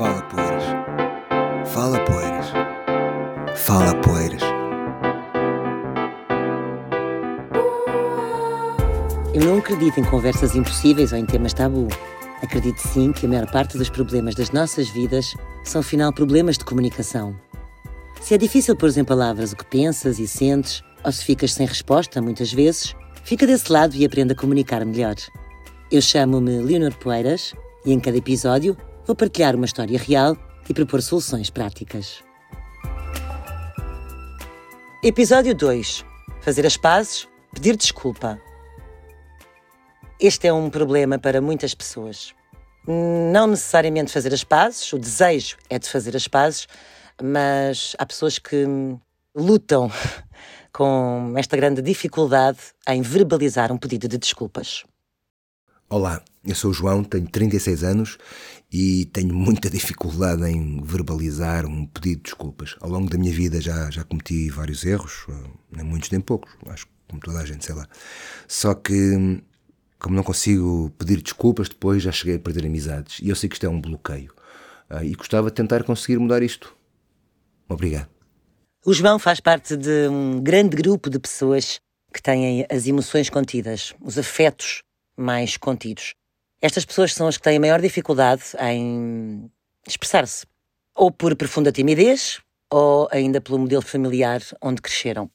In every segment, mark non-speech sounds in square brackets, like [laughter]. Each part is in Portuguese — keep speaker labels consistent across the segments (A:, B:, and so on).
A: Fala Poeiras. Fala Poeiras. Fala Poeiras.
B: Eu não acredito em conversas impossíveis ou em temas tabu. Acredito sim que a maior parte dos problemas das nossas vidas são, afinal, problemas de comunicação. Se é difícil pôr em palavras o que pensas e sentes, ou se ficas sem resposta, muitas vezes, fica desse lado e aprenda a comunicar melhor. Eu chamo-me Leonor Poeiras e em cada episódio vou partilhar uma história real e propor soluções práticas. Episódio 2: Fazer as pazes, pedir desculpa. Este é um problema para muitas pessoas. Não necessariamente fazer as pazes, o desejo é de fazer as pazes, mas há pessoas que lutam [laughs] com esta grande dificuldade em verbalizar um pedido de desculpas.
A: Olá, eu sou o João, tenho 36 anos e tenho muita dificuldade em verbalizar um pedido de desculpas. Ao longo da minha vida já, já cometi vários erros, nem muitos nem poucos, acho que como toda a gente, sei lá. Só que, como não consigo pedir desculpas, depois já cheguei a perder amizades e eu sei que isto é um bloqueio. Ah, e gostava de tentar conseguir mudar isto. Obrigado.
B: O João faz parte de um grande grupo de pessoas que têm as emoções contidas, os afetos mais contidos. Estas pessoas são as que têm a maior dificuldade em expressar-se, ou por profunda timidez, ou ainda pelo modelo familiar onde cresceram.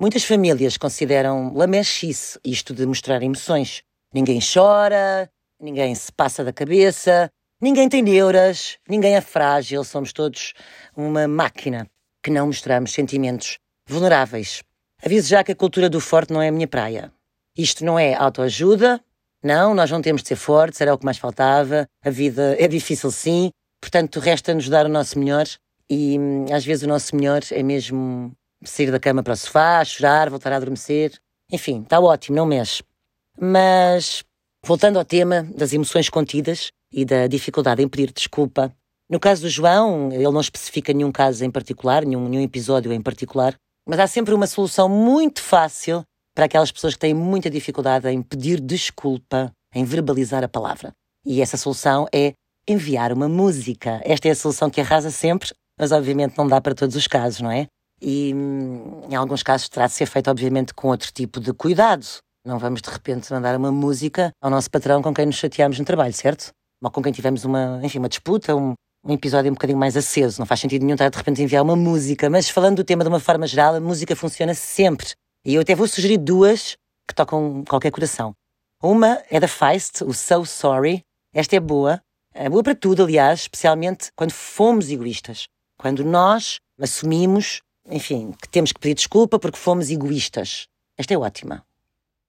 B: Muitas famílias consideram lamechice isto de mostrar emoções. Ninguém chora, ninguém se passa da cabeça, ninguém tem neuras, ninguém é frágil, somos todos uma máquina que não mostramos sentimentos vulneráveis. Aviso já que a cultura do forte não é a minha praia. Isto não é autoajuda, não, nós não temos de ser fortes, era o que mais faltava. A vida é difícil, sim. Portanto, resta-nos dar o nosso melhor e hum, às vezes o nosso melhor é mesmo sair da cama para o sofá, chorar, voltar a adormecer. Enfim, está ótimo, não mexe. Mas, voltando ao tema das emoções contidas e da dificuldade em pedir desculpa, no caso do João, ele não especifica nenhum caso em particular, nenhum, nenhum episódio em particular, mas há sempre uma solução muito fácil para aquelas pessoas que têm muita dificuldade em pedir desculpa, em verbalizar a palavra. E essa solução é enviar uma música. Esta é a solução que arrasa sempre, mas obviamente não dá para todos os casos, não é? E hum, em alguns casos terá de ser feito, obviamente, com outro tipo de cuidado. Não vamos de repente mandar uma música ao nosso patrão com quem nos chateamos no trabalho, certo? Ou com quem tivemos uma, enfim, uma disputa, um, um episódio um bocadinho mais aceso. Não faz sentido nenhum estar de repente enviar uma música. Mas falando do tema de uma forma geral, a música funciona sempre. E eu até vou sugerir duas que tocam qualquer coração. Uma é da Feist, o So Sorry. Esta é boa. É boa para tudo, aliás, especialmente quando fomos egoístas. Quando nós assumimos, enfim, que temos que pedir desculpa porque fomos egoístas. Esta é ótima.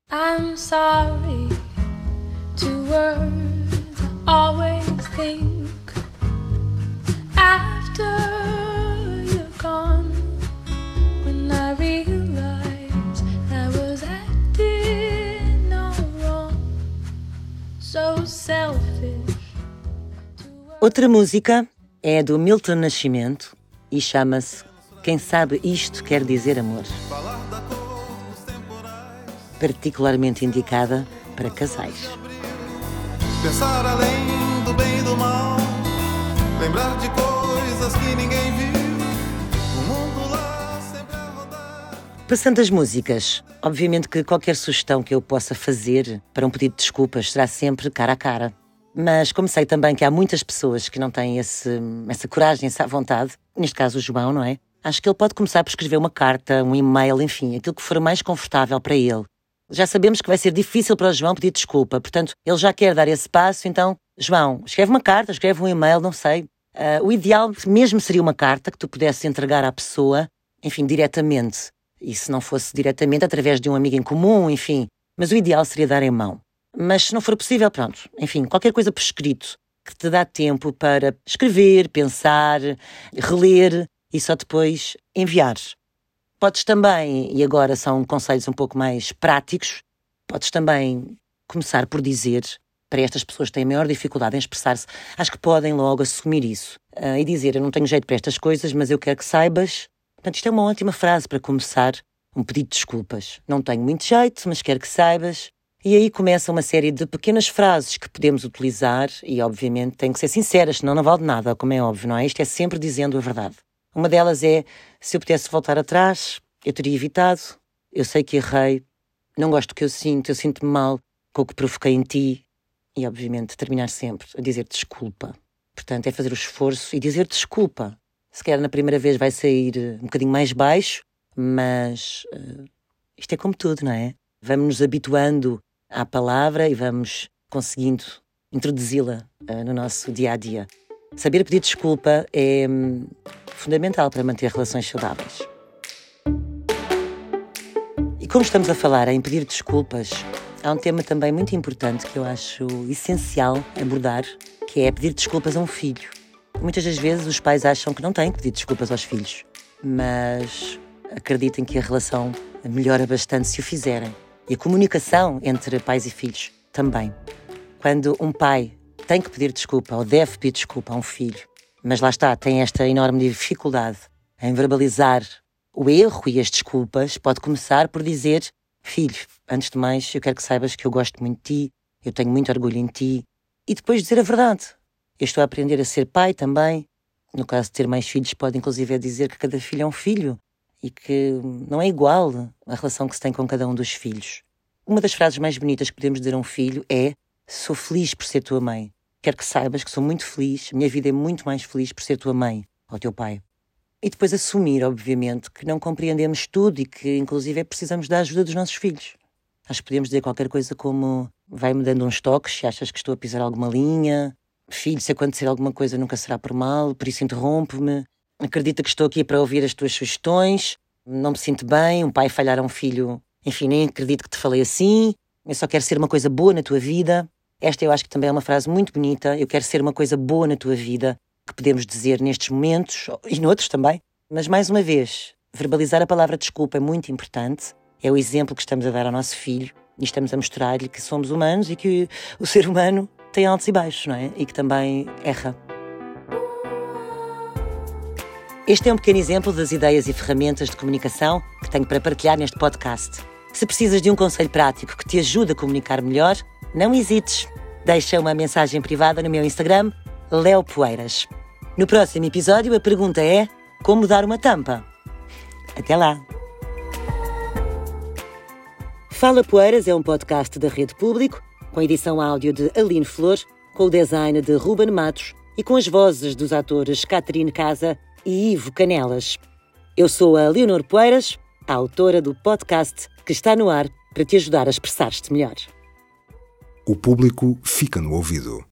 B: I'm sorry to words always think Outra música é do Milton Nascimento e chama-se Quem Sabe Isto Quer Dizer Amor. Particularmente indicada para casais. Pensar além do bem e do mal, lembrar de coisas que ninguém viu. Passando as músicas, obviamente que qualquer sugestão que eu possa fazer para um pedido de desculpas será sempre cara a cara. Mas como sei também que há muitas pessoas que não têm esse, essa coragem, essa vontade, neste caso o João, não é? Acho que ele pode começar por escrever uma carta, um e-mail, enfim, aquilo que for mais confortável para ele. Já sabemos que vai ser difícil para o João pedir desculpa, portanto, ele já quer dar esse passo, então, João, escreve uma carta, escreve um e-mail, não sei. Uh, o ideal mesmo seria uma carta que tu pudesses entregar à pessoa, enfim, diretamente. E se não fosse diretamente, através de um amigo em comum, enfim. Mas o ideal seria dar em mão. Mas se não for possível, pronto, enfim, qualquer coisa por escrito que te dá tempo para escrever, pensar, reler e só depois enviar. Podes também, e agora são conselhos um pouco mais práticos, podes também começar por dizer para estas pessoas que têm maior dificuldade em expressar-se, acho que podem logo assumir isso uh, e dizer: Eu não tenho jeito para estas coisas, mas eu quero que saibas. Portanto, isto é uma ótima frase para começar um pedido de desculpas. Não tenho muito jeito, mas quero que saibas E aí começa uma série de pequenas frases que podemos utilizar e, obviamente, têm que ser sinceras, senão não vale nada, como é óbvio, não é? Isto é sempre dizendo a verdade. Uma delas é: se eu pudesse voltar atrás, eu teria evitado, eu sei que errei, não gosto do que eu sinto, eu sinto-me mal com o que provoquei em ti. E, obviamente, terminar sempre a dizer desculpa. Portanto, é fazer o esforço e dizer desculpa. Se calhar na primeira vez vai sair eh, um bocadinho mais baixo, mas uh, isto é como tudo, não é? Vamos nos habituando à palavra e vamos conseguindo introduzi-la uh, no nosso dia a dia. Saber pedir desculpa é hum, fundamental para manter relações saudáveis. E como estamos a falar em pedir desculpas, há um tema também muito importante que eu acho essencial abordar, que é pedir desculpas a um filho. Muitas das vezes os pais acham que não têm que pedir desculpas aos filhos, mas acreditem que a relação melhora bastante se o fizerem. E a comunicação entre pais e filhos também. Quando um pai tem que pedir desculpa ou deve pedir desculpa a um filho, mas lá está, tem esta enorme dificuldade em verbalizar o erro e as desculpas, pode começar por dizer: Filho, antes de mais, eu quero que saibas que eu gosto muito de ti, eu tenho muito orgulho em ti, e depois dizer a verdade. Eu estou a aprender a ser pai também. No caso de ter mais filhos, pode inclusive dizer que cada filho é um filho e que não é igual a relação que se tem com cada um dos filhos. Uma das frases mais bonitas que podemos dizer a um filho é: Sou feliz por ser tua mãe. Quero que saibas que sou muito feliz, minha vida é muito mais feliz por ser tua mãe ou teu pai. E depois assumir, obviamente, que não compreendemos tudo e que, inclusive, precisamos da ajuda dos nossos filhos. Acho que podemos dizer qualquer coisa como: vai-me dando uns toques se achas que estou a pisar alguma linha. Filho, se acontecer alguma coisa nunca será por mal, por isso interrompe-me. Acredita que estou aqui para ouvir as tuas sugestões. Não me sinto bem, um pai falhar a um filho. Enfim, nem acredito que te falei assim. Eu só quero ser uma coisa boa na tua vida. Esta eu acho que também é uma frase muito bonita. Eu quero ser uma coisa boa na tua vida, que podemos dizer nestes momentos e noutros também. Mas mais uma vez, verbalizar a palavra desculpa é muito importante. É o exemplo que estamos a dar ao nosso filho e estamos a mostrar-lhe que somos humanos e que o ser humano tem altos e baixos, não é? E que também erra. Este é um pequeno exemplo das ideias e ferramentas de comunicação que tenho para partilhar neste podcast. Se precisas de um conselho prático que te ajude a comunicar melhor, não hesites. Deixa uma mensagem privada no meu Instagram, Leo Poeiras. No próximo episódio, a pergunta é: como dar uma tampa? Até lá! Fala Poeiras é um podcast da Rede Público, com edição áudio de Aline Flor, com o design de Ruben Matos e com as vozes dos atores Caterine Casa e Ivo Canelas. Eu sou a Leonor Poeiras, a autora do podcast que está no ar para te ajudar a expressar-te melhor.
A: O público fica no ouvido.